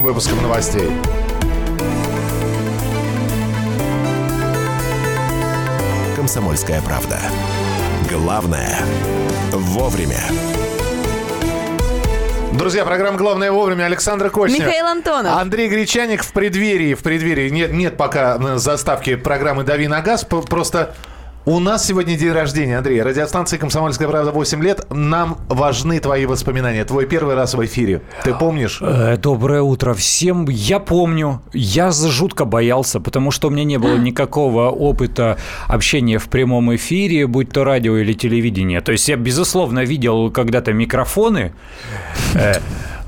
Выпуском новостей. «Комсомольская правда». Главное – вовремя. Друзья, программа «Главное вовремя». Александр Кочнев. Михаил Антонов. Андрей Гречаник в преддверии. В преддверии. Нет, нет пока э, заставки программы «Дави на газ». Просто у нас сегодня день рождения, Андрей. Радиостанция «Комсомольская правда» 8 лет. Нам важны твои воспоминания. Твой первый раз в эфире. Ты помнишь? Э, Доброе утро всем. Я помню, я жутко боялся, потому что у меня не было никакого опыта общения в прямом эфире, будь то радио или телевидение. То есть я, безусловно, видел когда-то микрофоны.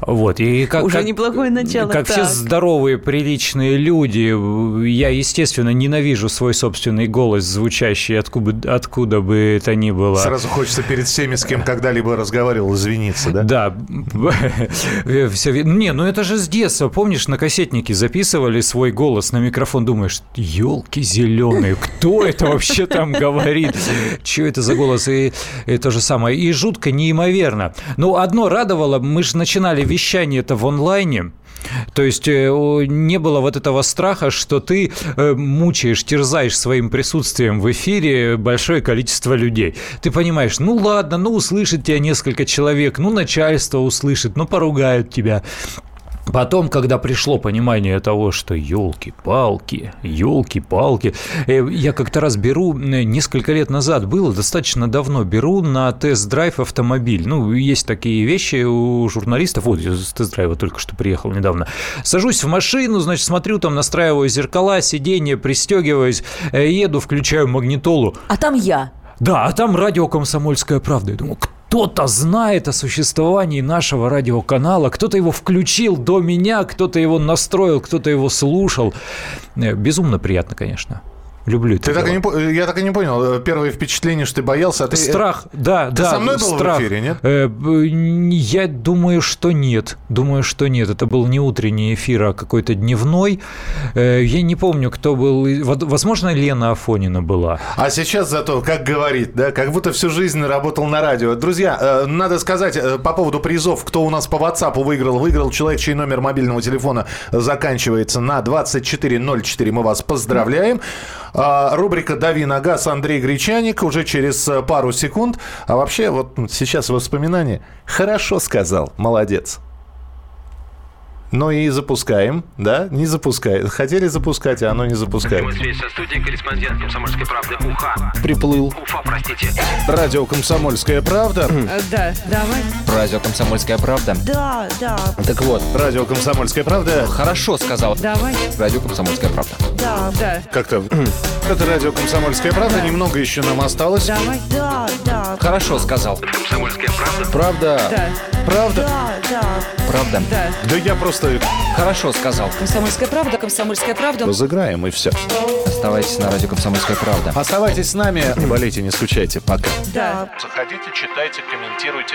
Вот, и как, Уже как- неплохое начало. Как все Так. здоровые, приличные люди, я, естественно, ненавижу свой собственный голос, звучащий откуда, откуда бы это ни было. Сразу хочется перед всеми, с кем когда-либо разговаривал, извиниться, да? Да. Все, не, ну это же с детства. Помнишь, на кассетнике записывали свой голос на микрофон. Думаешь, елки зеленые, кто это вообще там говорит? Что это за голос? И, и то же самое. И жутко, неимоверно. Ну, одно радовало, мы же начинали вещание это в онлайне. То есть э, не было вот этого страха, что ты э, мучаешь, терзаешь своим присутствием в эфире большое количество людей. Ты понимаешь, ну ладно, ну услышит тебя несколько человек, ну начальство услышит, ну поругают тебя. Потом, когда пришло понимание того, что елки-палки, елки-палки, э, я как-то раз беру, э, несколько лет назад было, достаточно давно, беру на тест-драйв автомобиль. Ну, есть такие вещи у журналистов. Вот, я с тест-драйва только что приехал недавно. Сажусь в машину, значит, смотрю, там настраиваю зеркала, сиденье, пристегиваюсь, э, еду, включаю магнитолу. А там я. Да, а там радио «Комсомольская правда». Я думаю, кто-то знает о существовании нашего радиоканала, кто-то его включил до меня, кто-то его настроил, кто-то его слушал. Э, Безумно приятно, конечно. Люблю это Ты так и дело. не, я так и не понял. Первое впечатление, что ты боялся, а ты... Страх, да, Ты да. со мной был в страх. эфире, нет? Э, Я думаю, что нет. Думаю, что нет. Это был не утренний эфир, а какой-то дневной. Э, Я не помню, кто был. Возможно, Лена Афонина была. А сейчас зато, как говорит, да, как будто всю жизнь работал на радио. Друзья, э, надо сказать э, по поводу призов, кто у нас по WhatsApp выиграл. Выиграл человек, чей номер мобильного телефона заканчивается на 2404. Мы вас поздравляем. А, Рубрика «Дави на газ» Андрей Гречаник уже через э, пару секунд. А вообще, вот сейчас воспоминания. Хорошо сказал, молодец. Ну и запускаем, да? Не запускает. Хотели запускать, а оно не запускает. Прямой связь со студией корреспондент «Комсомольской правды» Уха. Приплыл. Уфа, простите. Радио «Комсомольская правда». Да, давай. Радио «Комсомольская правда». Да, да, Так вот, Радио «Комсомольская правда». хорошо сказал. давай. Радио «Комсомольская правда». Да, да. Как-то... Это радио «Комсомольская правда». Немного еще нам осталось. Давай. Да, да. Хорошо сказал. «Комсомольская правда». Правда. Да, Правда? да, да. Правда. Да. Да я просто... Хорошо сказал. Комсомольская правда, комсомольская правда. Разыграем, и все. Оставайтесь на радио «Комсомольская правда». Оставайтесь с нами. Не болейте, не скучайте. Пока. Да. Заходите, читайте, комментируйте.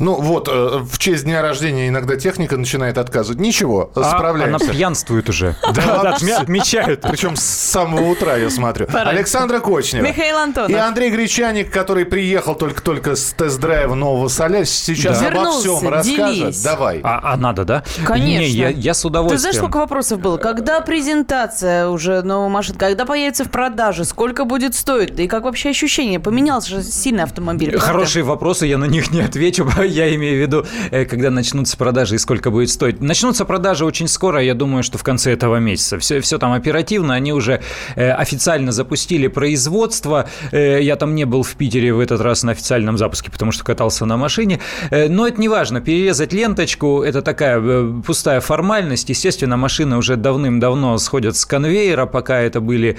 Ну вот, э, в честь дня рождения иногда техника начинает отказывать. Ничего, А, справляемся. Она пьянствует уже. Да, отмечают. Причем с самого утра, я смотрю. Александра Кочнева. Михаил Антонов. И Андрей Гречаник, который приехал только-только с тест-драйва нового Соля, сейчас Да. обо Вернулся, всем расскажет. делись. Давай. А, а надо, да? Конечно. Не, я, я с Ты удовольствием. знаешь, сколько вопросов было? Когда презентация уже новой машины? Когда появится в продаже? Сколько будет стоить? Да и как вообще ощущение? Поменялся же сильно автомобиль. правда? Хорошие вопросы, я на них не отвечу. Я имею в виду, э, когда начнутся продажи и сколько будет стоить. Начнутся продажи очень скоро, я думаю, что в конце этого месяца. Все, все там оперативно, они уже э, официально запустили производство. Э, Я там не был в Питере в этот раз на официальном запуске, потому что катался на машине. Но это не важно. Перерезать ленточку – это такая пустая формальность. Естественно, машины уже давным-давно сходят с конвейера, пока это были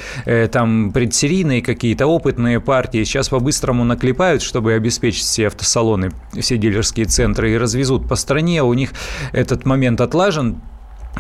там предсерийные какие-то опытные партии. Сейчас по-быстрому наклепают, чтобы обеспечить все автосалоны, все дилерские центры и развезут по стране. У них этот момент отлажен.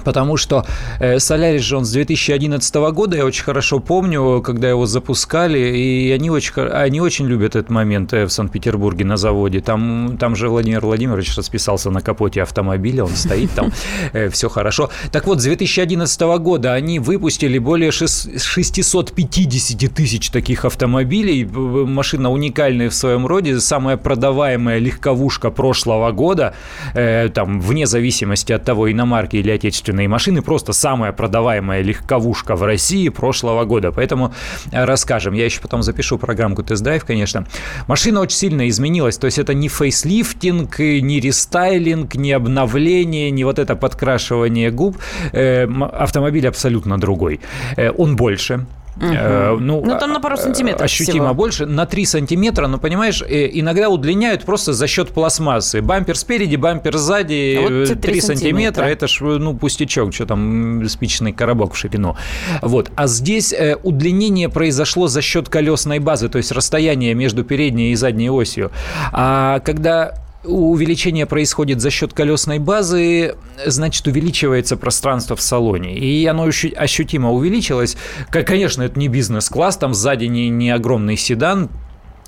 Потому что э, Solaris же он с 2011 года, я очень хорошо помню, когда его запускали, и они очень, они очень любят этот момент э, в Санкт-Петербурге на заводе. Там, там же Владимир Владимирович расписался на капоте автомобиля, он стоит там, все хорошо. Так вот, с 2011 года они выпустили более шес- 650 тысяч таких автомобилей. Машина уникальная в своем роде, самая продаваемая легковушка прошлого года, э, там, вне зависимости от того, иномарки или отечественные машины, просто самая продаваемая легковушка в России прошлого года. Поэтому э, расскажем. Я еще потом запишу программку тест-драйв, конечно. Машина очень сильно изменилась, то есть это не фейслифтинг, не рестайлинг, не обновление, не вот это подкрашивание губ. Э, Автомобиль абсолютно другой. Э, Он больше, Э, Ну, там на пару э, сантиметров Ощутимо всего. больше, на 3 сантиметра, но, понимаешь, э, иногда удлиняют просто за счет пластмассы. Бампер спереди, бампер сзади, А вот э, те 3 3 сантиметра, сантиметра. это ж, ну, пустячок, что там, спичечный коробок в ширину. Вот. А здесь э, удлинение произошло за счет колесной базы, то есть расстояние между передней и задней осью. А когда увеличение происходит за счет колесной базы, значит, увеличивается пространство в салоне. И оно ощу- ощутимо увеличилось. Конечно, это не бизнес-класс, там сзади не, не огромный седан,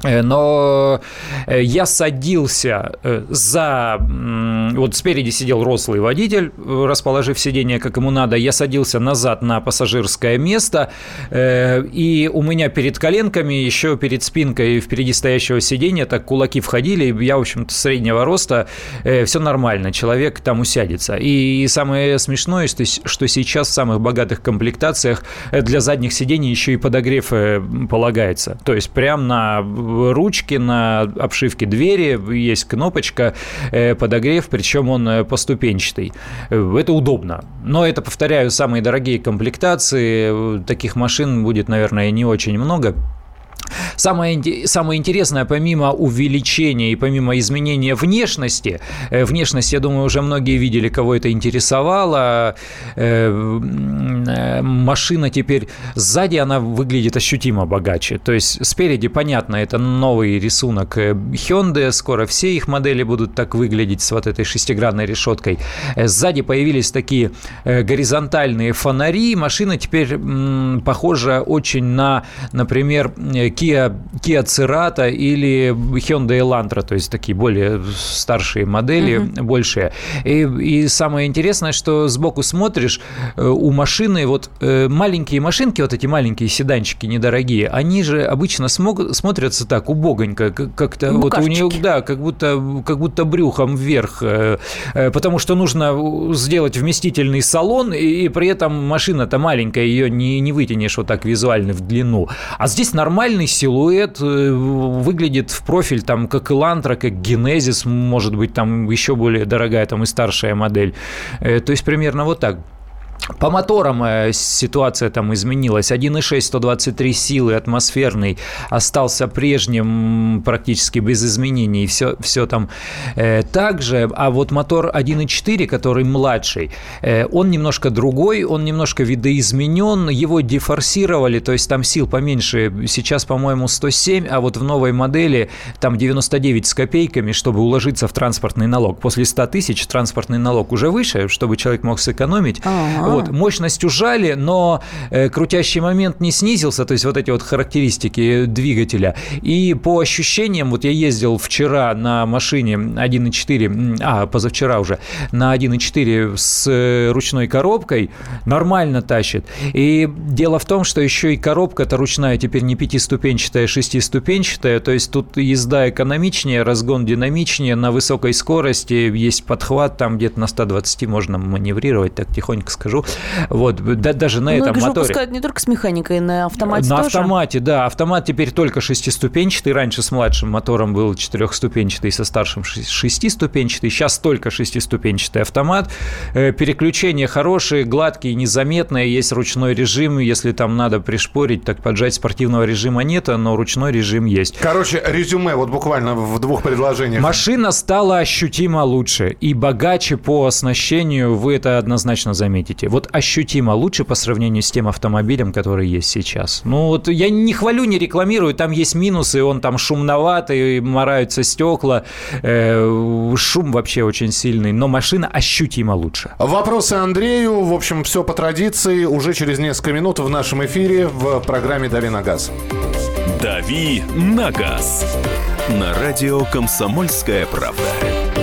Но э, я садился э, за... Вот спереди сидел рослый водитель, э, расположив сиденье, как ему надо. Я садился назад на пассажирское место, э, и у меня перед коленками, еще перед спинкой впереди стоящего сиденья, так кулаки входили. Я, в общем-то, среднего роста. Все нормально, человек там усядется. И самое смешное, что сейчас в самых богатых комплектациях э, для задних сидений еще и подогрев э, полагается. То есть прям на ручке, на обшивке двери есть кнопочка э, подогрев, причем он э, поступенчатый. Э, Это удобно. Но это, повторяю, самые дорогие комплектации. Таких машин будет, наверное, не очень много. Самое, самое интересное, помимо увеличения и помимо изменения внешности, э, внешность, я думаю, уже многие видели, кого это интересовало, э, э, машина теперь сзади, она выглядит ощутимо богаче. То есть спереди, понятно, это новый рисунок Hyundai, скоро все их модели будут так выглядеть с вот этой шестигранной решеткой. Сзади появились такие горизонтальные фонари, машина теперь похожа очень на, например, Kia, Kia Cerato или Hyundai Elantra, то есть такие более старшие модели, большие. И, и самое интересное, что сбоку смотришь, э, у машины вот э, маленькие машинки, вот эти маленькие седанчики недорогие, они же обычно смог, смотрятся так убогонько, как- как-то вот у нее, Букашечки. да, как будто, как будто брюхом вверх, э, потому что нужно сделать вместительный салон, и, и при этом машина-то маленькая, ее не, не вытянешь вот так визуально в длину. А здесь нормальный силуэт, э, выглядит в профиль там как Elantra, как Genesis, может быть, там еще более дорогая там и старшая модель. Э, То есть примерно вот так. По моторам э, ситуация там изменилась. 1.6, 123 силы, атмосферный, остался прежним практически без изменений. Все, все там э, так же. А вот мотор 1.4, который младший, э, он немножко другой, он немножко видоизменен, его дефорсировали, то есть там сил поменьше. Сейчас, по-моему, 107, а вот в новой модели там 99 с копейками, чтобы уложиться в транспортный налог. После 100 тысяч транспортный налог уже выше, чтобы человек мог сэкономить. Вот, мощность ужали, но э, крутящий момент не снизился, то есть вот эти вот характеристики двигателя. И по ощущениям, вот я ездил вчера на машине 1.4, м, а, позавчера уже, на 1.4 с э, ручной коробкой, нормально тащит. И дело в том, что еще и коробка-то ручная теперь не пятиступенчатая, а шестиступенчатая, то есть тут езда экономичнее, разгон динамичнее, на высокой скорости есть подхват, там где-то на 120 можно маневрировать, так тихонько скажу. Вот, да, даже на Ну, этом их же моторе. выпускают не только с механикой, на автомате На тоже. автомате, да. Автомат теперь только шестиступенчатый. Раньше с младшим мотором был четырехступенчатый, со старшим ши- шестиступенчатый. Сейчас только шестиступенчатый автомат. Э, Переключения хорошие, гладкие, незаметные. Есть ручной режим. Если там надо пришпорить, так поджать спортивного режима нет, но ручной режим есть. Короче, резюме вот буквально в двух предложениях. Машина стала ощутимо лучше и богаче по оснащению, вы это однозначно заметите. Скажите, вот ощутимо лучше по сравнению с тем автомобилем, который есть сейчас? Ну вот я не хвалю, не рекламирую, там есть минусы, он там шумноватый, мораются стекла, э, шум вообще очень сильный, но машина ощутимо лучше. Вопросы Андрею. В общем, все по традиции. Уже через несколько минут в нашем эфире в программе «Дави на газ». «Дави на газ» на радио «Комсомольская правда».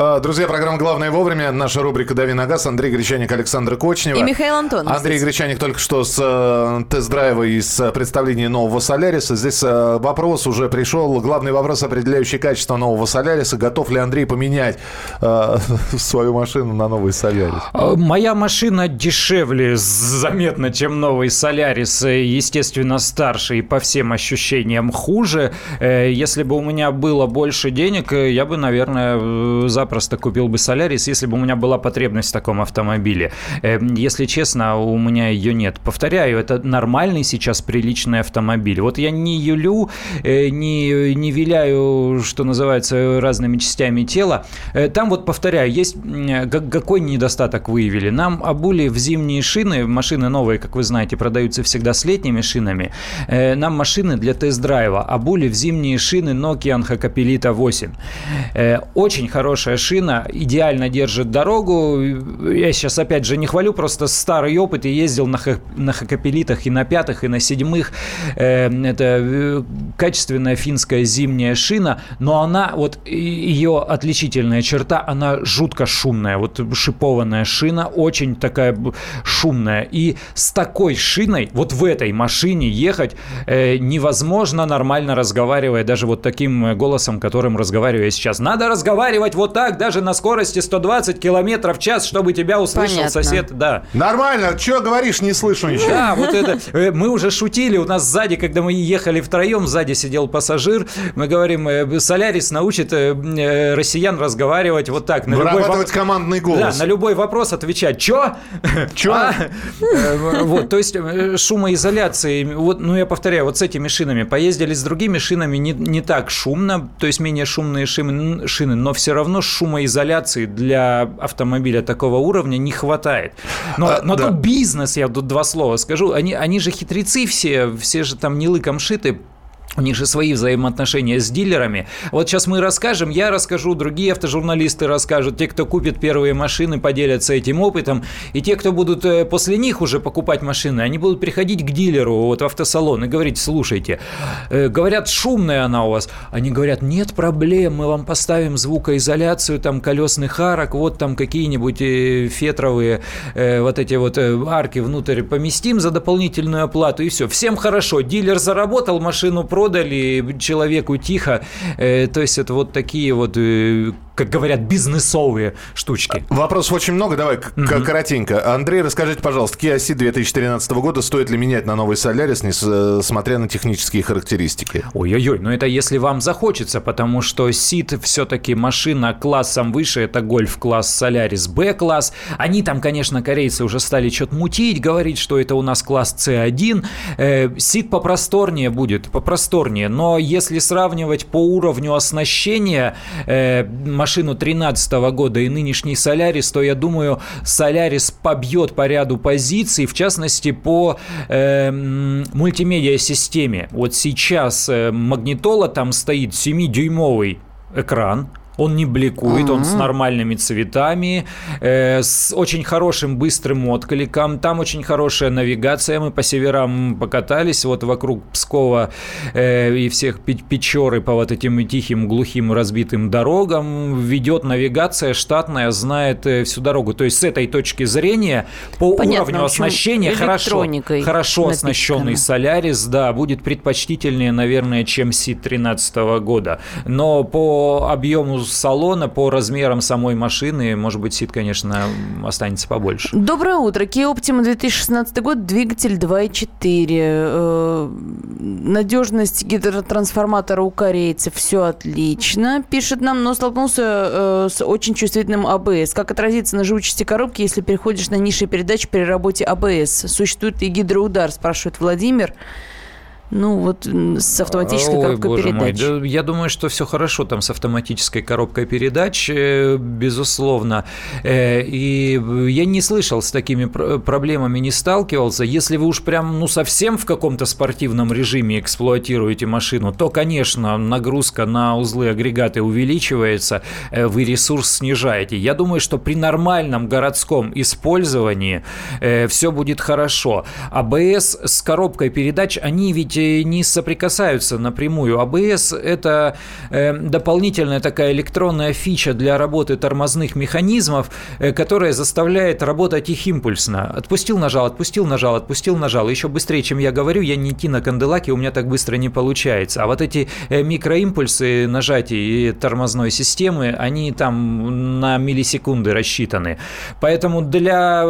А, Друзья, программа «Главное вовремя». Наша рубрика «Дави на газ». Андрей Гречаник, Александр Кочнева. И Михаил Антонов Андрей здесь. Гречаник только что с э, тест-драйва и с э, представления нового «Соляриса». Здесь э, вопрос уже пришел. Главный вопрос, определяющий качество нового «Соляриса». Готов ли Андрей поменять э, свою машину на новый «Солярис»? А, Моя машина дешевле заметно, чем новый Солярис. Естественно, старше и по всем ощущениям хуже. Если бы у меня было больше денег, я бы, наверное, э, запросто купил бы Солярис, если бы у меня была потребность в таком автомобиле. Э, Если честно, у меня ее нет. Повторяю, это нормальный сейчас приличный автомобиль. Вот я не юлю, э, не, не виляю, что называется, разными частями тела. Э, Там вот, повторяю, есть какой недостаток выявили. Нам обули в зимние шины, машины новые, как вы знаете, продаются всегда с летними шинами. Э, Нам машины для тест-драйва обули в зимние шины Nokia Anhacapelita 8. Э, Очень хорошая шина, идеально держит дорогу. Я сейчас опять же не хвалю, просто старый опыт. И ездил на, ха- на хакапелитах и на пятых, и на седьмых. Э, Это э, качественная финская зимняя шина, но она, вот ее отличительная черта, она жутко шумная. Вот шипованная шина, очень такая шумная. И с такой шиной, вот в этой машине ехать э, невозможно нормально разговаривая, даже вот таким э, голосом, которым разговариваю я сейчас. Надо разговаривать вот так, даже на скорости 120 километров в час, чтобы тебя услышал Понятно. сосед. Да. Нормально. Что говоришь? Не слышу ничего. Да, вот это. э, Мы уже шутили, у нас сзади, когда мы ехали втроем, сзади сидел пассажир, мы говорим, э, Солярис научит э, россиян разговаривать вот так. На любой Вырабатывать воп- командный да, голос. на любой вопрос отвечать. Чё? Чё? А? Вот, то есть шумоизоляции, вот, ну я повторяю, вот с этими шинами поездили с другими шинами не, не так шумно, то есть менее шумные шины, шины, но все равно шумоизоляции для автомобиля такого уровня не хватает. Но, А, но да. тут бизнес, я тут два слова скажу, они, они же хитрецы все, все же там не лыком шиты, у них же свои взаимоотношения с дилерами. Вот сейчас мы расскажем, я расскажу, другие автожурналисты расскажут, те, кто купит первые машины, поделятся этим опытом, и те, кто будут э, после них уже покупать машины, они будут приходить к дилеру вот в автосалон и говорить, слушайте, э, говорят, шумная она у вас. Они говорят, нет проблем, мы вам поставим звукоизоляцию, там, колесных арок, вот там какие-нибудь э, фетровые вот эти вот арки внутрь поместим за дополнительную оплату, и все. Всем хорошо, дилер заработал, машину продали, человеку тихо. Э, то есть это вот такие вот, э, как говорят, бизнесовые штучки. Вопросов очень много, давай к- коротенько. Андрей, расскажите, пожалуйста, Kia Ceed 2013 года стоит ли менять на новый Солярис, несмотря на технические характеристики? Ой-ой-ой, но это если вам захочется, потому что Сид все-таки машина классом выше, это гольф-класс Солярис Б-класс. Они там, конечно, корейцы уже стали что-то мутить, говорить, что это у нас класс C1. Э, Сид попросторнее будет, попросторнее, но если сравнивать по уровню оснащения э, машину 2013 года и нынешний Солярис, то я думаю, Солярис побьет по ряду позиций, в частности по э, мультимедиа-системе. Вот сейчас э, магнитола там стоит 7-дюймовый экран, Он не бликует, он с нормальными цветами, э, с очень хорошим быстрым откликом. Там очень хорошая навигация. Мы по северам покатались, вот вокруг Пскова э, и всех Пе- Печоры по вот этим тихим, глухим, разбитым дорогам. Ведет навигация штатная, знает э, всю дорогу. То есть с этой точки зрения по Понятно, уровню оснащения хорошо, хорошо оснащенный Солярис, да, будет предпочтительнее, наверное, чем Си 13 года. Но по объему салона, по размерам самой машины, может быть, Сид, конечно, останется побольше. Доброе утро. Kia Optima 2016 год, двигатель 2.4. Э, надежность гидротрансформатора у корейцев все отлично, пишет нам, но столкнулся э, с очень чувствительным АБС. Как отразится на живучести коробки, если переходишь на низшие передачи при работе АБС? Существует ли гидроудар, спрашивает Владимир. Ну, вот с автоматической Ой, коробкой боже мой, передач. да я думаю, что все хорошо там с автоматической коробкой передач, э, безусловно. Э, И я не слышал, с такими пр- проблемами не сталкивался. Если вы уж прям, ну, совсем в каком-то спортивном режиме эксплуатируете машину, то, конечно, нагрузка на узлы агрегаты увеличивается, э, вы ресурс снижаете. Я думаю, что при нормальном городском использовании все будет хорошо. АБС с коробкой передач, они ведь не соприкасаются напрямую. АБС – это э, дополнительная такая электронная фича для работы тормозных механизмов, э, которая заставляет работать их импульсно. Отпустил, нажал, отпустил, нажал, отпустил, нажал. Еще быстрее, чем я говорю, я не идти на канделаке, у меня так быстро не получается. А вот эти э, микроимпульсы нажатий тормозной системы, они там на миллисекунды рассчитаны. Поэтому для,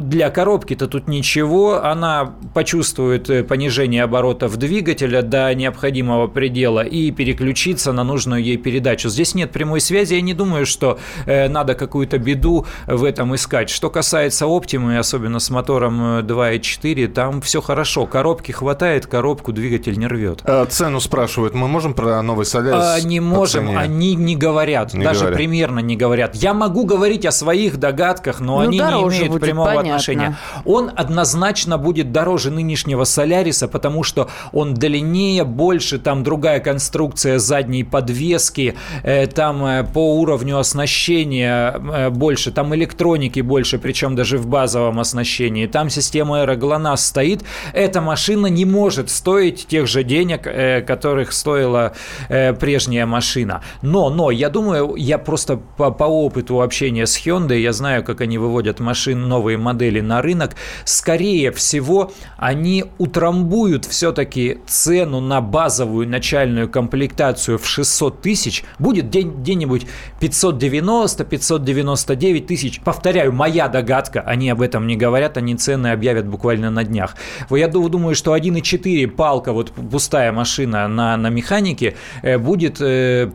для коробки-то тут ничего. Она почувствует понижение оборотов двигателя до необходимого предела и переключится на нужную ей передачу. Здесь нет прямой связи. Я не думаю, что э, надо какую-то беду в этом искать. Что касается оптимы, особенно с мотором э, 2.4, там все хорошо. Коробки хватает, коробку двигатель не рвет. Э, Цену спрашивают. Мы можем про новый Солярис? А, не можем, цене? они не говорят, Не даже говорят. примерно не говорят. Я могу говорить о своих догадках, но Ну, они не имеют прямого понятно. отношения. Он однозначно будет дороже нынешнего Соляриса, потому что он длиннее, больше, там другая конструкция задней подвески, э, там э, по уровню оснащения э, больше, там электроники больше, причем даже в базовом оснащении. Там система аэроглонасс стоит. Эта машина не может стоить тех же денег, которых стоила прежняя машина. Но, но, я думаю, я просто по, по опыту общения с Hyundai, я знаю, как они выводят машин, новые модели на рынок, скорее всего, они утрамбуют все-таки цену на базовую начальную комплектацию в 600 тысяч, будет где- где-нибудь 590-599 тысяч. Повторяю, моя догадка, они об этом не говорят, они цены объявят буквально на днях. Я ду- думаю, что 1.4 палка, вот пустая машина на, на механике, э, будет э,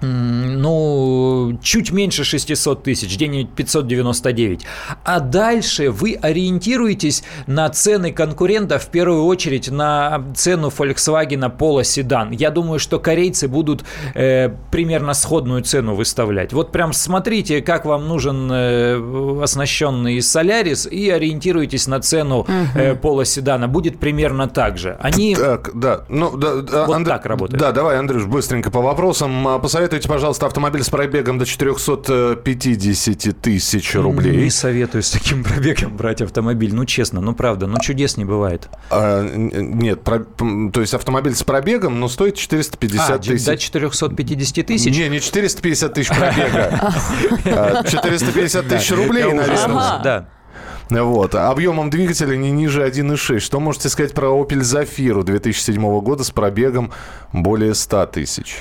Ну, чуть меньше 600 тысяч, где-нибудь 599. А дальше вы ориентируетесь на цены конкурентов, в первую очередь на цену Volkswagen Polo седан. Я думаю, что корейцы будут э, примерно сходную цену выставлять. Вот прям смотрите, как вам нужен э, оснащенный Солярис и ориентируйтесь на цену э, Polo седана. Будет примерно так же. Они... Так, да. Ну, да, да, Вот Андре- так работает. Да, давай, Андрюш, быстренько по вопросам. А, Посоветуйте, пожалуйста, автомобиль с пробегом до 450 тысяч рублей. Не советую с таким пробегом брать автомобиль. Ну, честно, ну, правда, ну, чудес не бывает. А, нет, про- то есть автомобиль с пробегом, но стоит 450 А, тысяч. до 450 тысяч? Не, не 450 тысяч пробега. а 450 тысяч рублей, наверное. Да. Вот. Объемом двигателя не ниже 1,6. Что можете сказать про Opel Zafira 2007 года с пробегом более 100 тысяч?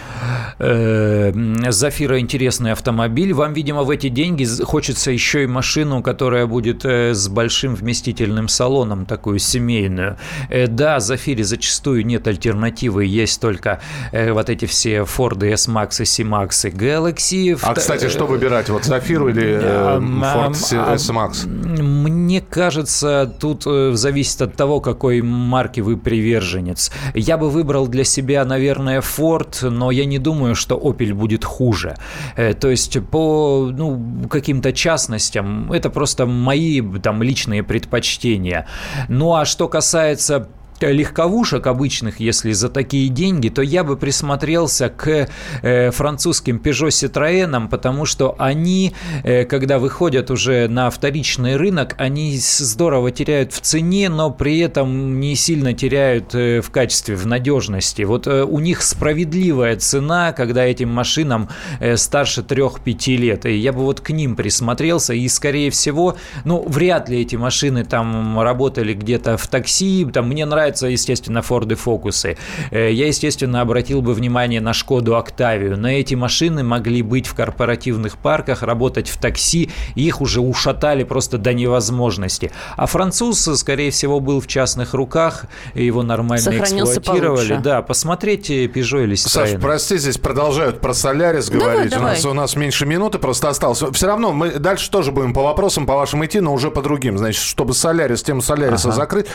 Э, Зафира интересный автомобиль. Вам, видимо, в эти деньги хочется еще и машину, которая будет э, с большим вместительным салоном, такую семейную. Э, Да, Зафире зачастую нет альтернативы, есть только э, вот эти все Ford S-Max, C-Max и Galaxy. А, кстати, что выбирать? Вот Zafira или э, Ford S-Max? Мне кажется, тут э, зависит от того, какой марки вы приверженец. Я бы выбрал для себя, наверное, Ford, но я не думаю, что Opel будет хуже. Э, То есть по ну, каким-то частностям это просто мои там личные предпочтения. Ну а что касается легковушек обычных, если за такие деньги, то я бы присмотрелся к э, французским Peugeot Citroën, потому что они, э, когда выходят уже на вторичный рынок, они здорово теряют в цене, но при этом не сильно теряют э, в качестве, в надежности. Вот у них справедливая цена, когда этим машинам старше 3-5 лет. И я бы вот к ним присмотрелся, и, скорее всего, ну, вряд ли эти машины там работали где-то в такси. Там мне нравятся, естественно, Форды Фокусы. Э, Я, естественно, обратил бы внимание на Шкоду Октавию. Но эти машины могли быть в корпоративных парках, работать в такси, их уже ушатали просто до невозможности. А француз, скорее всего, был в частных руках, его нормально Сохранился эксплуатировали. получше. Да, посмотрите Peugeot или Саш, Citroёn. прости, здесь продолжают про Солярис Давай, говорить. У, нас, давай. у нас меньше минуты просто осталось. Все равно мы дальше тоже будем по вопросам, по вашим идти, но уже по другим. Значит, чтобы Солярис, тему Соляриса закрыть.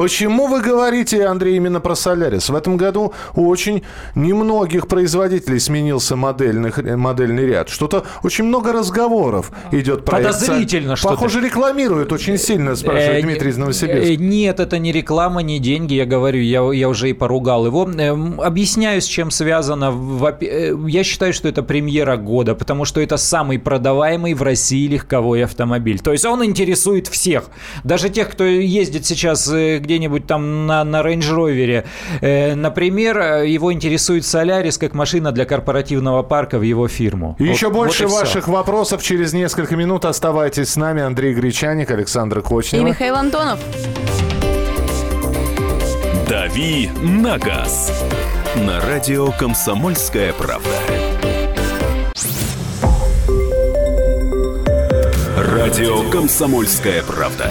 Почему вы говорите, Андрей, именно про Солярис? В этом году у очень немногих производителей сменился модельных, модельный ряд. Что-то очень много разговоров идет про. Подозрительно что-то. Похоже, рекламируют очень сильно, спрашивает Э, Дмитрий из э, Новосибирска. Нет, это не реклама, не деньги, я говорю, я, я уже и поругал его. Эм, Объясняю, с чем связано. Э, Я считаю, что это премьера года, потому что это самый продаваемый в России легковой автомобиль. То есть он интересует всех. Даже тех, кто ездит сейчас э, где-нибудь там на, на Range Rover. Э, Например, э, его интересует Солярис как машина для корпоративного парка в его фирму. И Еще Вот- больше вот и ваших вопросов через несколько минут. Оставайтесь с нами. Андрей Гречаник, Александр И Кочнева. Михаил Антонов. «Дави на газ» на радио «Комсомольская правда». Радио «Комсомольская правда».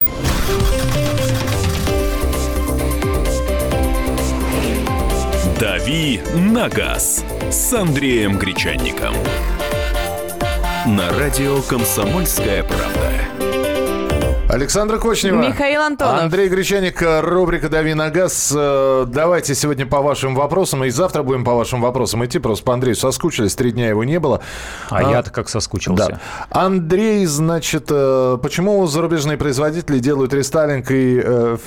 «Дави на газ» с Андреем Гречанником. На радио «Комсомольская правда». Александр Кочнева. Михаил Антонов. Андрей Гречаник, э, рубрика «Дави на газ». Э, Давайте сегодня по вашим вопросам, и завтра будем по вашим вопросам идти. Просто по Андрею соскучились, три дня его не было. А я-то как соскучился. Да. Андрей, значит, э, почему зарубежные производители делают рестайлинг и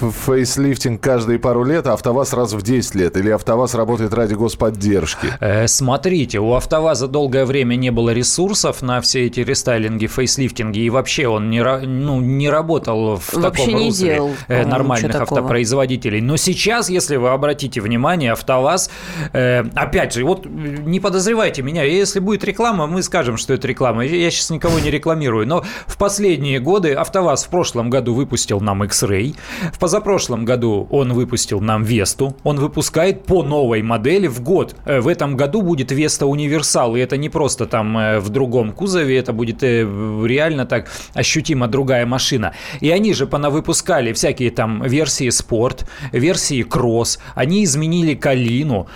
фейслифтинг каждые пару лет, а АвтоВАЗ раз в 10 лет? Или АвтоВАЗ работает ради господдержки? Э, Смотрите, у АвтоВАЗа долгое время не было ресурсов на все эти рестайлинги, фейслифтинги, и вообще он не, ну, не работал в Вообще таком не русле делал, э, нормальных автопроизводителей. Но сейчас, если вы обратите внимание, АвтоВАЗ, э, опять же, вот не подозревайте меня, если будет реклама, мы скажем, что это реклама. Я сейчас никого не рекламирую, но в последние годы АвтоВАЗ в прошлом году выпустил нам X-Ray, в позапрошлом году он выпустил нам Весту, он выпускает по новой модели в год. Э, В этом году будет Веста Универсал, и это не просто там э, в другом кузове, это будет э, реально так ощутимо другая машина. И они же понавыпускали всякие там версии спорт, версии кросс, они изменили калину.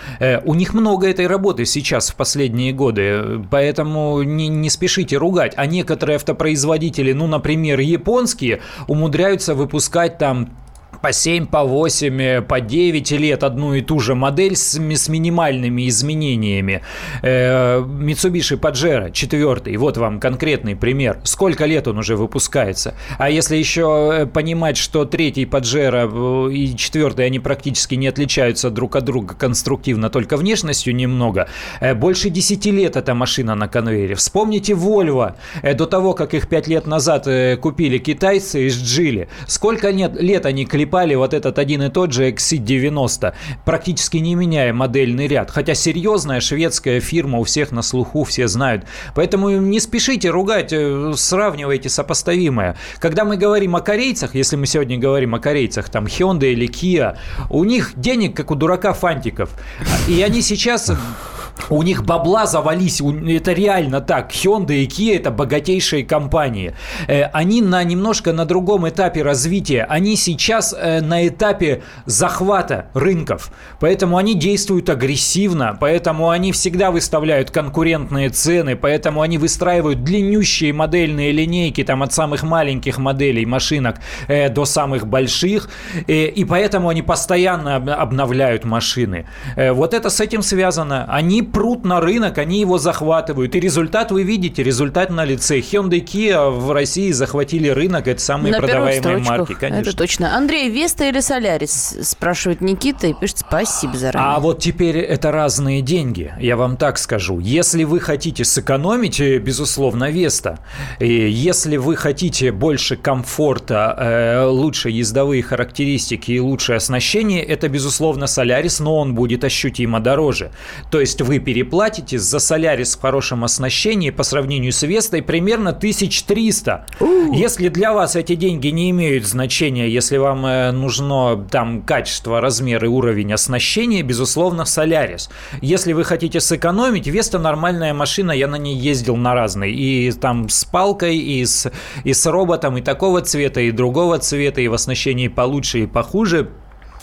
У них много этой работы сейчас в последние годы, поэтому не, не спешите ругать. А некоторые автопроизводители, ну, например, японские, умудряются выпускать там по 7, по 8, э, по 9 лет одну и ту же модель с, с минимальными изменениями. Э, Mitsubishi Pajero 4, вот вам конкретный пример. Сколько лет он уже выпускается? А если еще э, понимать, что третий Pajero э, и четвертый, они практически не отличаются друг от друга конструктивно, только внешностью немного, больше 10 лет эта машина на конвейере. Вспомните Volvo. До того, как их 5 лет назад купили китайцы из Джили, сколько нет, лет они клепали вот этот один и тот же XC90, практически не меняя модельный ряд. Хотя серьезная шведская фирма у всех на слуху, все знают. Поэтому не спешите ругать, э, сравнивайте сопоставимое. Когда мы говорим о корейцах, если мы сегодня говорим о корейцах, там Hyundai или Kia, у них денег, как у дурака фантиков. И они сейчас У них бабла завались, это реально так. Hyundai и Kia это богатейшие компании. Э, Они на немножко на другом этапе развития. Они сейчас э, на этапе захвата рынков. Поэтому они действуют агрессивно, поэтому они всегда выставляют конкурентные цены, поэтому они выстраивают длиннющие модельные линейки там от самых маленьких моделей машинок э, до самых больших. И поэтому они постоянно об- обновляют машины. Вот это с этим связано. Они прут на рынок, они его захватывают. И результат вы видите, результат на лице. Hyundai Kia в России захватили рынок, это самые На продаваемые марки, конечно. Это точно. Андрей, Веста или Солярис? Спрашивает Никита и пишет спасибо заранее. А вот теперь это разные деньги, я вам так скажу. Если вы хотите сэкономить, э, безусловно, Веста. И если вы хотите больше комфорта, э, лучше ездовые характеристики и лучшее оснащение, это, безусловно, Солярис, но он будет ощутимо дороже. То есть вы переплатите за Солярис в хорошем оснащении по сравнению с Вестой примерно 1300. Если для вас эти деньги не имеют значения, если вам э, нужно там качество, размер и уровень оснащения, безусловно, Солярис. Если вы хотите сэкономить, Веста нормальная машина, я на ней ездил на разные. И там с палкой, и с, и с роботом, и такого цвета, и другого цвета, и в оснащении получше и похуже.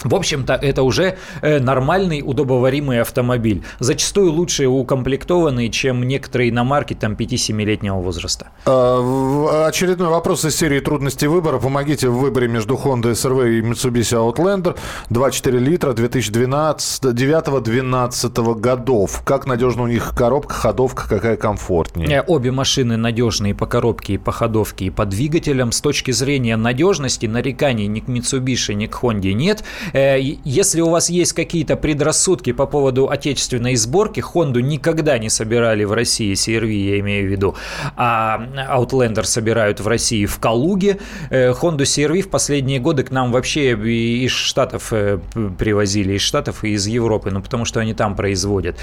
В общем-то, это уже э, нормальный, удобоваримый автомобиль. Зачастую лучше укомплектованный, чем некоторые иномарки там 5-7-летнего возраста. А, в- Очередной вопрос из серии трудностей выбора. Помогите в выборе между Honda SRV и Mitsubishi Outlander. 2,4 литра 2009-2012 годов. Как надежна у них коробка, ходовка, какая комфортнее? Э, Обе машины надежные по коробке, и по ходовке, и по двигателям. С точки зрения надежности нареканий ни к Mitsubishi, ни к Honda нет. Э, Если у вас есть какие-то предрассудки по поводу отечественной сборки, Honda никогда не собирали в России, CRV я имею в виду, а Outlander собирают в России в Калуге. Э, Honda CRV в последние годы к нам вообще из Штатов э, привозили, из Штатов и из Европы, ну потому что они там производят.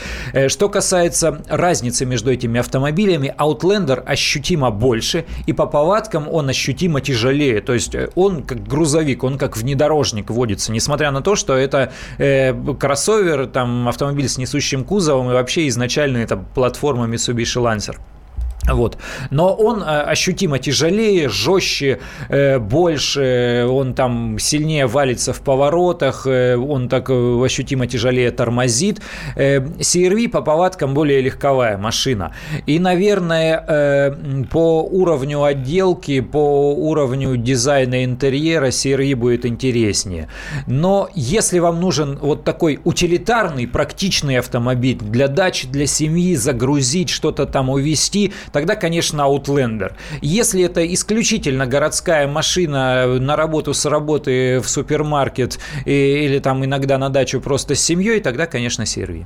Что касается разницы между этими автомобилями, Outlander ощутимо больше, и по повадкам он ощутимо тяжелее. То есть он как грузовик, он как внедорожник водится, несмотря на то, что это э, кроссовер, там автомобиль с несущим кузовом, и вообще изначально это платформа Mitsubishi Lancer. Вот. Но он э, ощутимо тяжелее, жестче, э, больше, он там сильнее валится в поворотах, э, он так ощутимо тяжелее тормозит. CRV по повадкам более легковая машина. И, наверное, по уровню отделки, по уровню дизайна интерьера CRV будет интереснее. Но если вам нужен вот такой утилитарный, практичный автомобиль для дачи, для семьи, загрузить, что-то там увезти, тогда, конечно, Outlander. Если это исключительно городская машина на работу с работы в супермаркет и- или там иногда на дачу просто с семьей, тогда, конечно, CRV.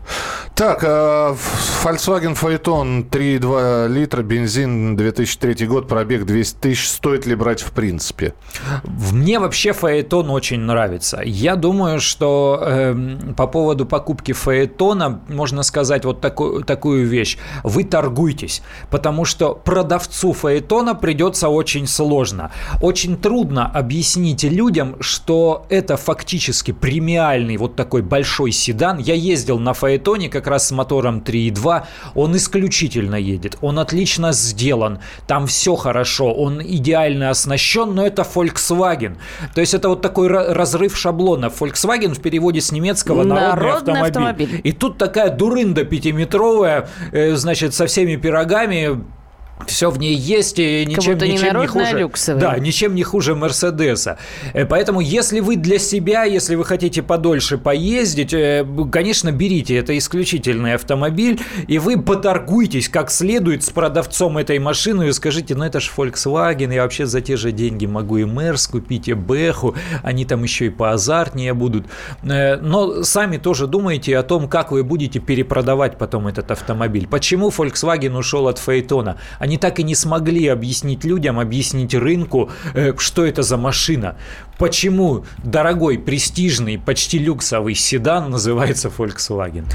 Так, э, Volkswagen Phaeton 3,2 литра, бензин, 2003 год, пробег 200 тысяч. Стоит ли брать в принципе? Мне вообще фаэтон очень нравится. Я думаю, что эм, по поводу покупки фаэтона можно сказать вот такую, такую вещь. Вы торгуйтесь, потому что продавцу фаэтона придется очень сложно. Очень трудно объяснить людям, что это фактически премиальный вот такой большой седан. Я ездил на фаэтоне как раз с мотором 3.2. Он исключительно едет. Он отлично сделан. Там все хорошо. Он идеально оснащен, но это Volkswagen. То есть это вот такой ра- разрыв шаблона. Volkswagen в переводе с немецкого народный, Народный автомобиль. автомобиль. И тут такая дурында пятиметровая, э, значит, со всеми пирогами. Все в ней есть, и ничем, ничем не хуже. люксовая. Да, ничем не хуже Мерседеса. Э, Поэтому, если вы для себя, если вы хотите подольше поездить, э, конечно, берите. Это исключительный автомобиль, и вы поторгуйтесь как следует с продавцом этой машины и скажите, ну это же Volkswagen, я вообще за те же деньги могу и Мерс купить, и Бэху, они там еще и поазартнее будут. Э, Но сами тоже думайте о том, как вы будете перепродавать потом этот автомобиль. Почему Volkswagen ушел от Фейтона? Они так и не смогли объяснить людям, объяснить рынку, э, что это за машина. Почему дорогой, престижный, почти люксовый седан называется Volkswagen?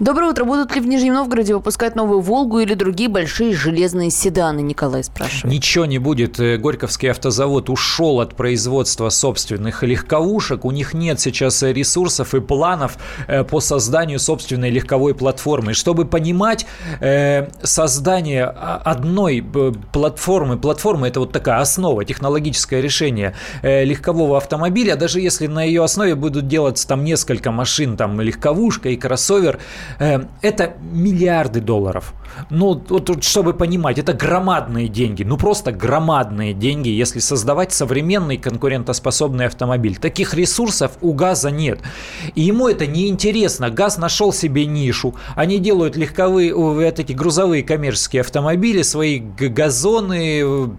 Доброе утро. Будут ли в Нижнем Новгороде выпускать новую «Волгу» или другие большие железные седаны? Николай спрашивает. Ничего не будет. Э, Горьковский автозавод ушел от производства собственных легковушек. У них нет сейчас э, ресурсов и планов э, по созданию собственной легковой платформы. Чтобы понимать, создание а- одной платформы, платформа это вот такая основа, технологическое решение легкового автомобиля, даже если на ее основе будут делаться там несколько машин, там легковушка и кроссовер, это миллиарды долларов. Ну, вот, чтобы понимать, это громадные деньги, ну просто громадные деньги, если создавать современный конкурентоспособный автомобиль. Таких ресурсов у ГАЗа нет. И ему это не интересно. ГАЗ нашел себе нишу. Они делают легковые, вот эти грузовые коммерческие автомобили, свои газоны,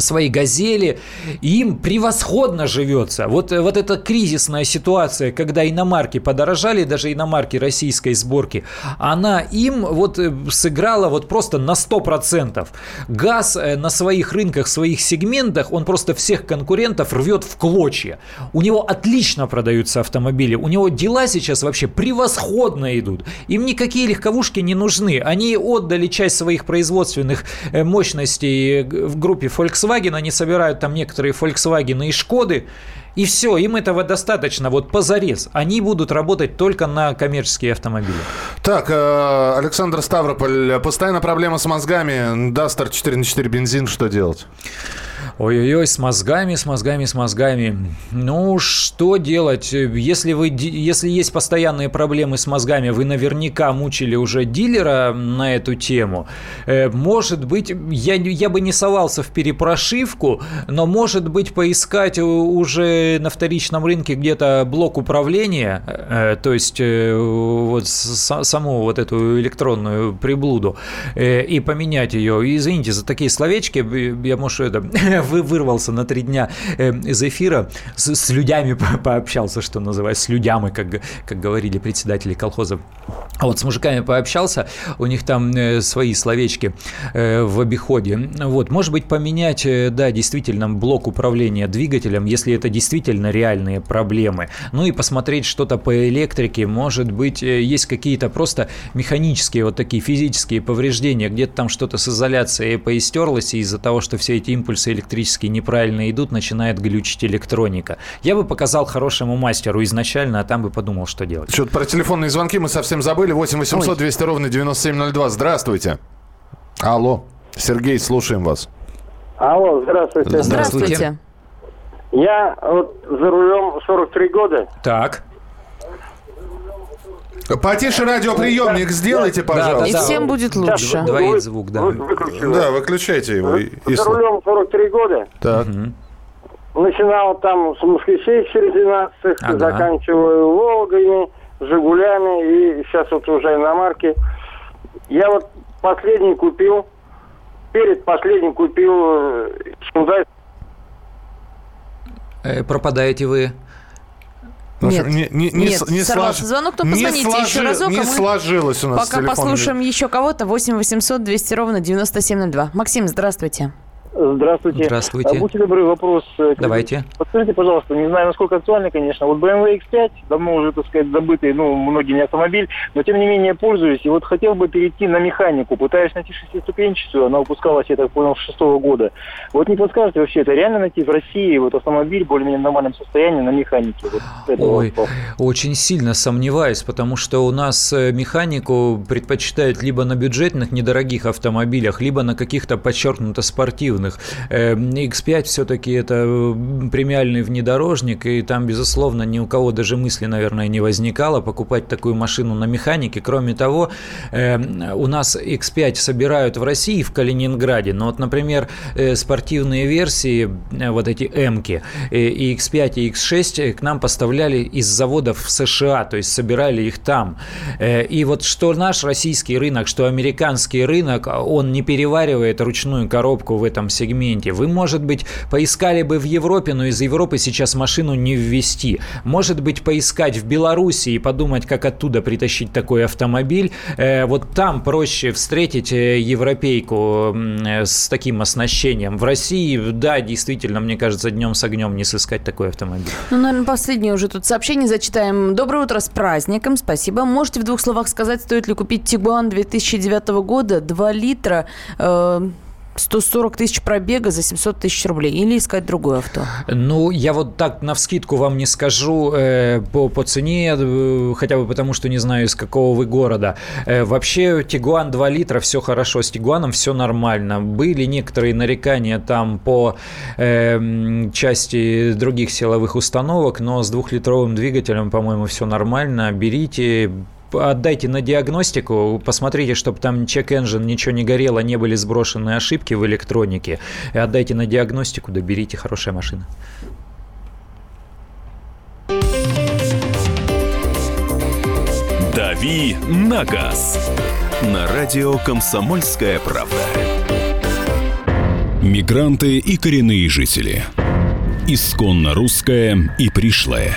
свои газели, им превосходно живется. Вот, э, вот эта кризисная ситуация, когда иномарки подорожали, даже иномарки российской сборки, она им вот э, сыграла вот просто на 100%. Газ э, на своих рынках, своих сегментах, он просто всех конкурентов рвет в клочья. У него отлично продаются автомобили, у него дела сейчас вообще превосходно идут. Им никакие легковушки не нужны. Они отдали часть своих производственных мощностей в группе Volkswagen, они собирают там некоторые Volkswagen и Шкоды, и все, им этого достаточно, вот позарез. Они будут работать только на коммерческие автомобили. Так, э, Александр Ставрополь, постоянно проблема с мозгами. Дастер 4 на 4 бензин, что делать? Ой-ой-ой, с мозгами, с мозгами, с мозгами. Ну, что делать? Если, вы, если есть постоянные проблемы с мозгами, вы наверняка мучили уже дилера на эту тему. Э, Может быть, я, я бы не совался в перепрошивку, но, может быть, поискать уже на вторичном рынке где-то блок управления, э, то есть э, вот саму вот эту электронную приблуду, и поменять ее. Извините за такие словечки, я, может, это, вы вырвался на три дня э, из эфира, с, с людьми по- пообщался, что называется, с людьми, как, как говорили председатели колхозов. А вот с мужиками пообщался, у них там э, свои словечки э, в обиходе. Вот, может быть, поменять, э, да, действительно, блок управления двигателем, если это действительно реальные проблемы. Ну и посмотреть что-то по электрике, может быть, есть какие-то просто механические вот такие физические повреждения, где-то там что-то с изоляцией поистерлось, из-за того, что все эти импульсы электрические неправильно идут, начинает глючить электроника. Я бы показал хорошему мастеру изначально, а там бы подумал, что делать. Что-то про телефонные звонки мы совсем забыли. 8 800 200 ровно 9702. Здравствуйте. Алло. Сергей, слушаем вас. Алло, здравствуйте. Здравствуйте. Я вот за рулем 43 года. Так. Потише радиоприемник сделайте, пожалуйста. И всем будет лучше. Двоит звук, да. Да, выключайте его. и- За рулем 43 года. Так. Начинал там с москвичей через 12 Ага. заканчиваю Волгами, Жигулями и сейчас вот уже иномарки. Я вот последний купил, перед последним купил э, Hyundai Э, пропадаете вы. Нет. не, не- не Нет, не сорвался слож- звонок, то не позвоните еще разок, Не а мы сложилось у нас Пока послушаем еще кого-то. 8 800 200 ровно 9702. Максим, здравствуйте. Здравствуйте. Здравствуйте. А, Будьте добры, вопрос. э, Давайте. Подскажите, пожалуйста, не знаю, насколько актуально, конечно. Вот BMW X5, давно уже, так сказать, забытый, ну, многими автомобиль, но тем не менее пользуюсь. И вот хотел бы перейти на механику. Пытаюсь найти шестиступенчатую, она выпускалась, я так понял, с шестого года. Вот не подскажете вообще, это реально найти в России вот автомобиль более-менее в нормальном состоянии на механике? Вот Ой, очень сильно сомневаюсь, потому что у нас э, механику предпочитают либо на бюджетных недорогих автомобилях, либо на каких-то подчеркнуто спортивных. Э, X5 все-таки это премиальный внедорожник, и там, безусловно, ни у кого даже мысли, наверное, не возникало покупать такую машину на механике. Кроме того, э, у нас X5 собирают в России, в Калининграде, но вот, например, э, спортивные версии, э, вот эти М-ки, э, и X5, и X6 к нам поставляли из заводов в США, то есть собирали их там. И вот что наш российский рынок, что американский рынок, он не переваривает ручную коробку в этом сегменте. Вы, может быть, поискали бы в Европе, но из Европы сейчас машину не ввести. Может быть, поискать в Беларуси и подумать, как оттуда притащить такой автомобиль. Э, вот там проще встретить э, европейку э, с таким оснащением. В России, да, действительно, мне кажется, днем с огнем не сыскать такой автомобиль. Ну, наверное, последнее уже тут сообщение зачитаем. Доброе утро с праздником, спасибо. Можете в двух словах сказать, стоит ли купить Тигуан 2009 года, 2 литра, э, 140 тысяч пробега за 700 тысяч рублей или искать другое авто? Ну, я вот так на вскидку вам не скажу э, по, по цене, э, хотя бы потому, что не знаю, из какого вы города. Э, вообще, Тигуан 2 литра, все хорошо, с Тигуаном все нормально. Были некоторые нарекания там по э, части других силовых установок, но с двухлитровым двигателем, по-моему, все нормально. Берите, отдайте на диагностику, посмотрите, чтобы там чек-энжин ничего не горело, не были сброшены ошибки в электронике. И отдайте на диагностику, доберите хорошая машина. «Дави на газ» на радио «Комсомольская правда». Мигранты и коренные жители. Исконно русская и пришлая.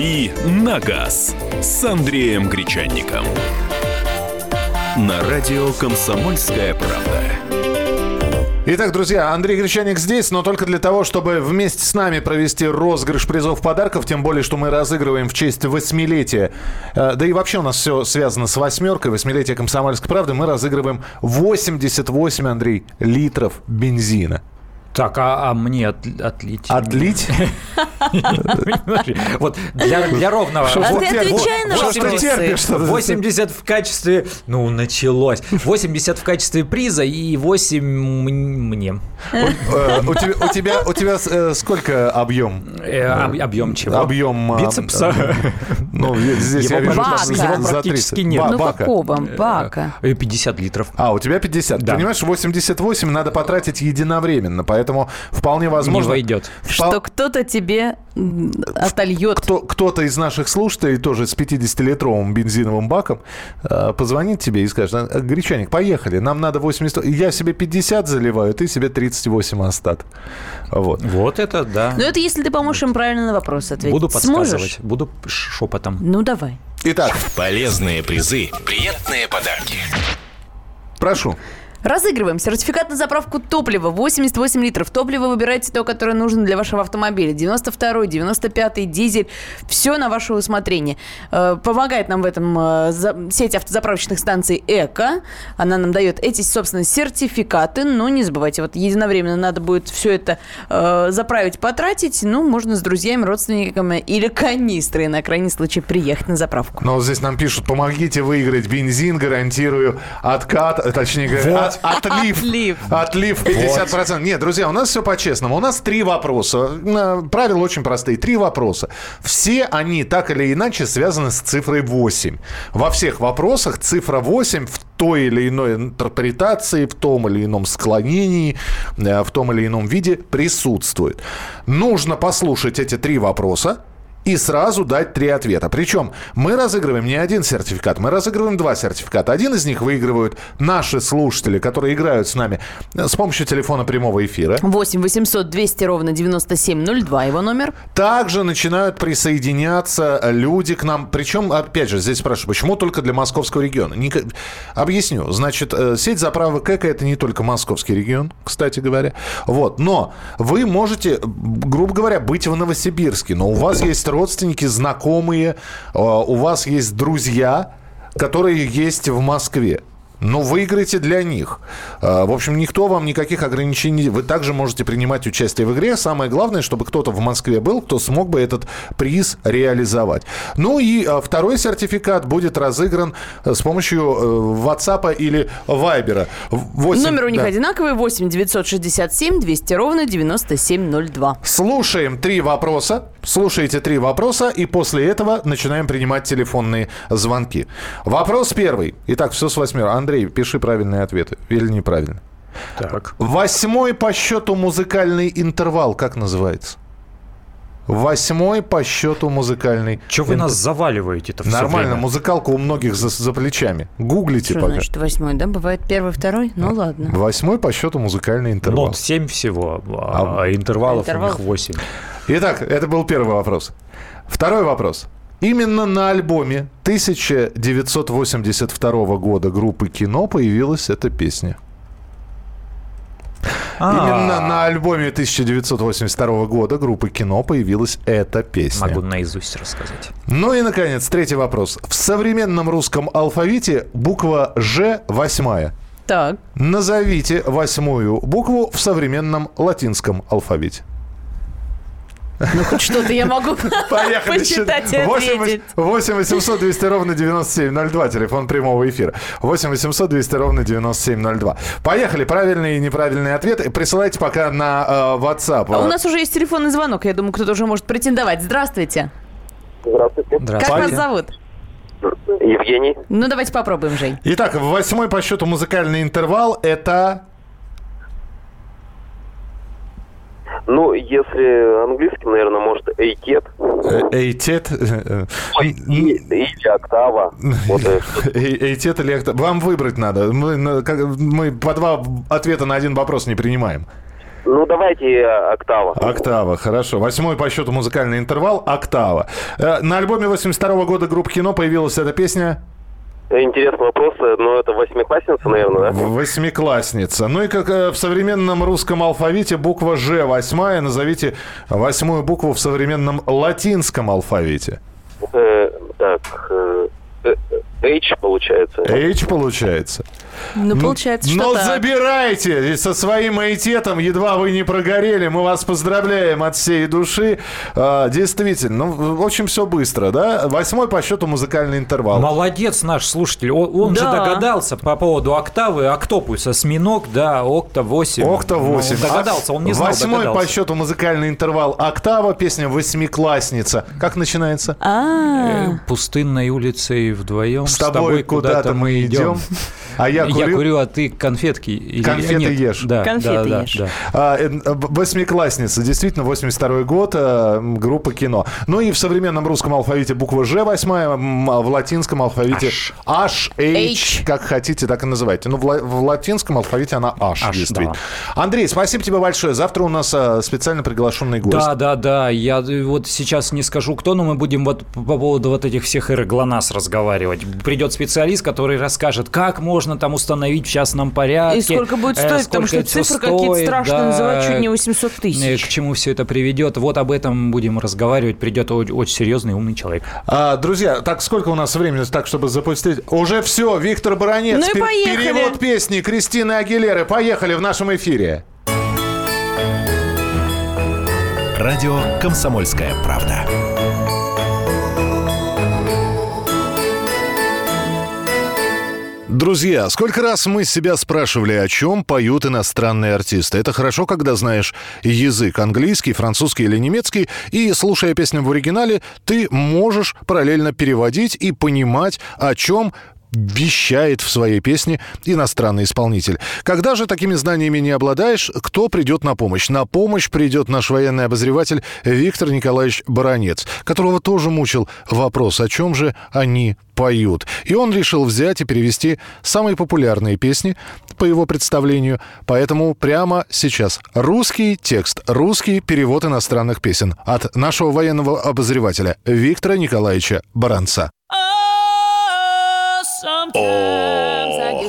«Дави на газ» с Андреем Гречанником. На радио «Комсомольская правда». Итак, друзья, Андрей Гречаник здесь, но только для того, чтобы вместе с нами провести розыгрыш призов подарков, тем более, что мы разыгрываем в честь восьмилетия. э, Да и вообще у нас все связано с восьмеркой, восьмилетие «Комсомольской правды». Мы разыгрываем 88, Андрей, литров бензина. Так, а, а мне от- отлить? Отлить? Вот для, для ровного. Что А вот ты отвечай на что терпишь, что ты- 80 в качестве... Ну, началось. 80 в качестве приза и 8 мне. Э, У тебя, у тебя, у тебя э, сколько объем? Э, об- объем чего? Объем... а, Бицепса. Ну, здесь Его я вижу, Его практически 30. нет. Ну, какого? Бака. Э, 50 литров. А, у тебя 50. Да. Понимаешь, 88 надо потратить единовременно, поэтому вполне возможно... Не войдет. Впол- Что кто-то тебе отольет. Кто, кто-то из наших слушателей тоже с 50-литровым бензиновым баком э, позвонит тебе и скажет, «А, Гречаник, поехали, нам надо 80... Я себе 50 заливаю, ты себе 38 остат. Вот. Вот это да. Ну, это если ты поможешь им правильно на вопрос ответить. Буду подсказывать. Сможешь? Буду шепотом. Ну, давай. Итак, Полезные призы, приятные подарки. прошу. Разыгрываем сертификат на заправку топлива 88 литров. Топливо выбирайте то, которое нужно для вашего автомобиля. 92 95 дизель. Все на ваше усмотрение. Э, Помогает нам в этом э, сеть автозаправочных станций ЭКО. Она нам дает эти, собственно, сертификаты. Но не забывайте, вот единовременно надо будет все это э, заправить, потратить. Ну, можно с друзьями, родственниками или канистрой на крайний случай приехать на заправку. Но вот здесь нам пишут, помогите выиграть бензин, гарантирую откат, точнее говоря, от- отлив. Отлив. Отлив 50%. Нет, друзья, у нас все по-честному. У нас три вопроса. Правила очень простые. Три вопроса. Все они так или иначе связаны с цифрой 8. Во всех вопросах цифра 8 в той или иной интерпретации, в том или ином склонении, э, в том или ином виде присутствует. Нужно послушать эти три вопроса и сразу дать три ответа. Причем мы разыгрываем не один сертификат, мы разыгрываем два сертификата. Один из них выигрывают наши слушатели, которые играют с нами э, с помощью телефона прямого эфира. 8 800 200 ровно 9702 его номер. Также начинают присоединяться люди к нам. Причем, опять же, здесь спрашивают, почему только для московского региона? Ника- Объясню. Значит, э, сеть заправок ЭКО – это не только московский регион, кстати говоря. Вот. Но вы можете, э, грубо говоря, быть в Новосибирске, но у вас есть родственники, знакомые, э, у вас есть друзья, которые есть в Москве. Ну, выиграйте для них. А, В общем, никто вам никаких ограничений... Вы также можете принимать участие в игре. Самое главное, чтобы кто-то в Москве был, кто смог бы этот приз реализовать. Ну и а, второй сертификат будет разыгран э, с помощью э, WhatsApp или Viber. Восемь- Номер у них да. одинаковый 8 967 200 ровно 9702. Слушаем три вопроса. Слушайте три вопроса, и после этого начинаем принимать телефонные звонки. Вопрос первый. Итак, все с восьмеро. Андрей, пиши правильные ответы. Или неправильно. Так. Восьмой по счету музыкальный интервал, как называется? Восьмой по счету музыкальный. Че вы нас заваливаете-то все Нормально, время? музыкалка у многих за, за плечами. Гуглите Что пока. значит восьмой, да? Бывает первый, второй? Ну ладно. Восьмой по счету музыкальный интервал. Нот 7 всего, а, А- интервалов у интервалов? них 8. Итак, это был первый вопрос. Второй вопрос. Именно на альбоме 1982 года группы «Кино» появилась эта песня. А. Именно на альбоме 1982 года группы «Кино» появилась эта песня. Могу наизусть рассказать. Ну и, наконец, третий вопрос. В современном русском алфавите буква «Ж» восьмая. Так. Назовите восьмую букву в современном латинском алфавите. Ну, хоть что-то я могу Поехали. посчитать и 8, ответить. 8 800 200 ровно 9702, телефон прямого эфира. 8 800 200 ровно 9702. Поехали. Правильные и неправильные ответы. Присылайте пока на э, WhatsApp. А у нас уже есть телефонный звонок. Я думаю, кто-то уже может претендовать. Здравствуйте. Здравствуйте. Как вас Здравствуйте. зовут? Евгений. Ну, давайте попробуем, Жень. Итак, восьмой по счету музыкальный интервал – это... Ну, если английским, наверное, может эйтет э, Эйтет. или октава. Э, Эй- Эйтет или окта- Вам выбрать надо. Мы, по два ответа на один вопрос не принимаем. ну, давайте э, октава. Октава, хорошо. Восьмой по счету музыкальный интервал – октава. На альбоме 82 года группы «Кино» появилась эта песня Интересный вопрос, но это восьмиклассница, наверное, да? «Восьмиклассница». Ну и как э, в современном русском алфавите буква «Ж» восьмая. Назовите восьмую букву в современном латинском алфавите. Э, так, э, э, H получается. H получается. Ну, получается, что Но так. забирайте со своим айтетом, едва вы не прогорели. Мы вас поздравляем от всей души. А, действительно, ну, в общем, все быстро, да? Восьмой по счету музыкальный интервал. Молодец наш слушатель. Он, он же Да. догадался по поводу октавы. Октопус, осьминог, да, окта 8. Окта 8. Ну, догадался, он не знал, Восьмой догадался. по счету музыкальный интервал октава, песня «Восьмиклассница». Как начинается? А, Э, Пустынной улицей вдвоем. С тобой куда-то мы идем. А я Я курю. а ты конфетки. или- Конфеты нет, ешь. Да, Конфеты да, да, ешь. да. А, э, Восьмиклассница, действительно, 82 год, э, группа кино. Ну и в современном русском алфавите буква Ж восьмая, а в латинском алфавите H, H, H. как хотите, так и называйте. Ну, в, ла- в латинском алфавите она H, H, действительно. Андрей, спасибо тебе большое. Завтра у нас э, специально приглашенный гость. Да, да, да. Я вот сейчас не скажу, кто, но мы будем вот по поводу вот этих всех ГЛОНАСС разговаривать. Придет специалист, который расскажет, как можно там установить в частном порядке. и сколько будет э, стоить, потому сколько что это всё цифры какие-то страшные да, называют, чуть не 800 э, тысяч. К чему все это приведет? Вот об этом будем разговаривать. Придет очень серьезный умный человек. А, друзья, так сколько у нас времени, так, чтобы запустить? Уже все, Виктор Баранец. Ну и поехали. Перевод песни Кристины Агилеры. Поехали в нашем эфире. Радио «Комсомольская правда». Друзья, сколько раз мы себя спрашивали, о чем поют иностранные артисты. Это хорошо, когда знаешь язык английский, французский или немецкий, и, слушая песню в оригинале, ты можешь параллельно переводить и понимать, о чем вещает в своей песне иностранный исполнитель. Когда же такими знаниями не обладаешь, кто придет на помощь? На помощь придет наш военный обозреватель Виктор Николаевич Баранец, которого тоже мучил вопрос, о чем же они поют. И он решил взять и перевести самые популярные песни по его представлению. Поэтому прямо сейчас русский текст, русский перевод иностранных песен от нашего военного обозревателя Виктора Николаевича Баранца. О,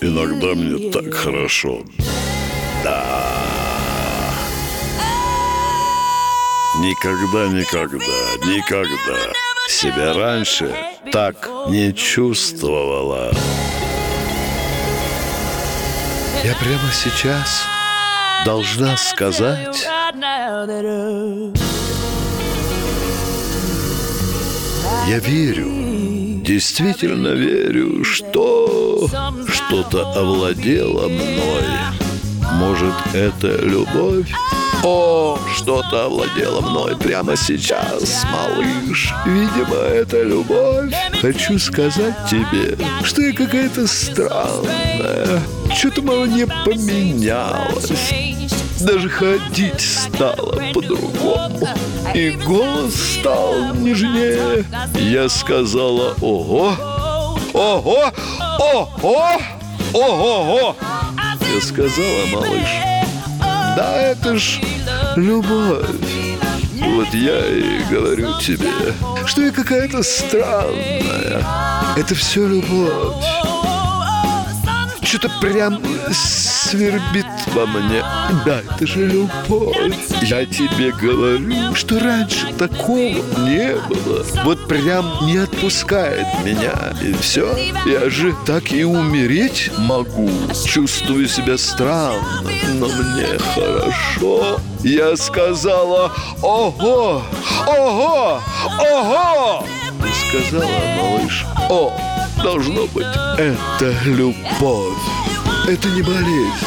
иногда мне так хорошо. Да. Никогда, никогда, никогда себя раньше так не чувствовала. Я прямо сейчас должна сказать, я верю, действительно верю, что что-то овладело мной. Может, это любовь? О, что-то овладело мной прямо сейчас, малыш. Видимо, это любовь. Хочу сказать тебе, что я какая-то странная. Что-то мало не поменялось. Даже ходить стало по-другому. И голос стал нежнее. Я сказала «Ого! Ого! Ого! Ого-го!» Я сказала, малыш, да это ж любовь. Вот я и говорю тебе, что я какая-то странная. Это все любовь. Что-то прям свербит во мне. Да, это же любовь. Я тебе говорю, что раньше такого не было. Вот прям не отпускает меня. И все. Я же так и умереть могу. Чувствую себя странно, но мне хорошо. Я сказала «Ого! Ого! Ого!» И сказала малыш «О!» Должно быть, это любовь. Это не болезнь,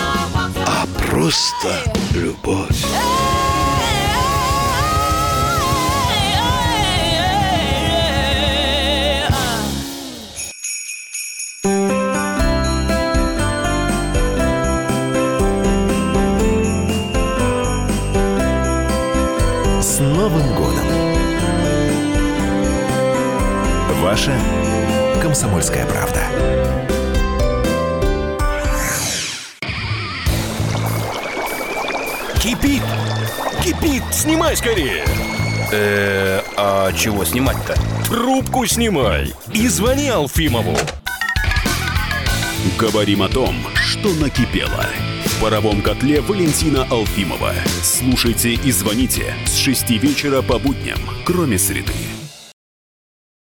а просто любовь. С Новым годом! Ваша «Комсомольская правда». Кипит! Кипит! Снимай скорее! Э, а чего снимать-то? Трубку снимай и звони Алфимову. Говорим о том, что накипело. В паровом котле Валентина Алфимова. Слушайте и звоните с 6 вечера по будням, кроме среды.